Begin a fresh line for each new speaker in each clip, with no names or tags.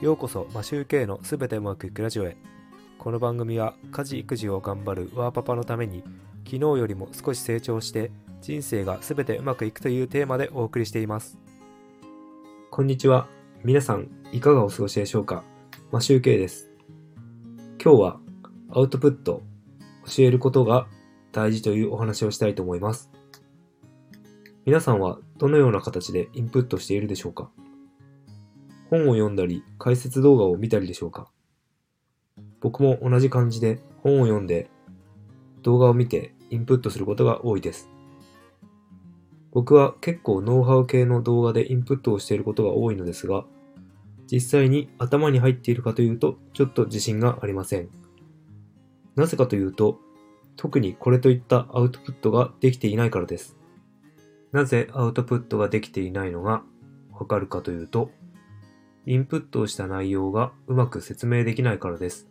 ようこそマシューケイのすべてうまくいくラジオへ。この番組は家事育児を頑張るワーパパのために昨日よりも少し成長して人生がすべてうまくいくというテーマでお送りしています。こんにちは。皆さんいかがお過ごしでしょうか？マシューケイです。今日はアウトプット教えることが大事というお話をしたいと思います。皆さんはどのような形でインプットしているでしょうか？本を読んだり解説動画を見たりでしょうか？僕も同じ感じで本を読んで動画を見てインプットすることが多いです。僕は結構ノウハウ系の動画でインプットをしていることが多いのですが、実際に頭に入っているかというとちょっと自信がありません。なぜかというと、特にこれといったアウトプットができていないからです。なぜアウトプットができていないのがわかるかというと、インプットをした内容がうまく説明できないからです。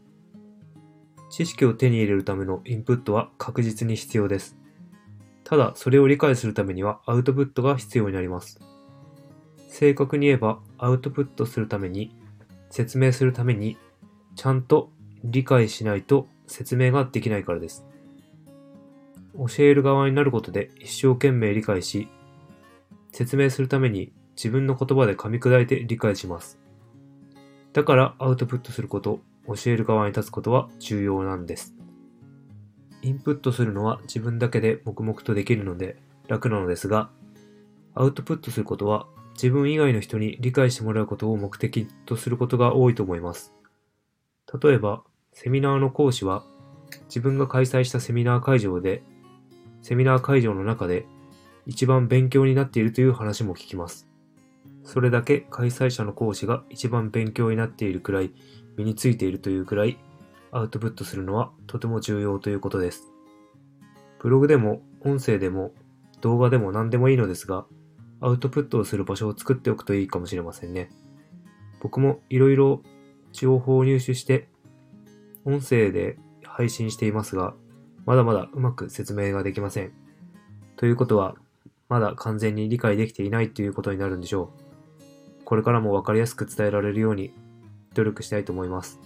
知識を手に入れるためのインプットは確実に必要です。ただ、それを理解するためにはアウトプットが必要になります。正確に言えば、アウトプットするために、説明するために、ちゃんと理解しないと説明ができないからです。教える側になることで一生懸命理解し、説明するために自分の言葉で噛み砕いて理解します。だからアウトプットすること、教える側に立つことは重要なんです。インプットするのは自分だけで黙々とできるので楽なのですが、アウトプットすることは自分以外の人に理解してもらうことを目的とすることが多いと思います。例えば、セミナーの講師は自分が開催したセミナー会場でセミナー会場の中で一番勉強になっているという話も聞きます。それだけ開催者の講師が一番勉強になっているくらい身についているというくらいアウトプットするのはとても重要ということです。ブログでも音声でも動画でも何でもいいのですが、アウトプットをする場所を作っておくといいかもしれませんね。僕もいろいろ情報を入手して音声で配信していますが、まだまだうまく説明ができません。ということは、まだ完全に理解できていないということになるんでしょう。これからも分かりやすく伝えられるように努力したいと思います。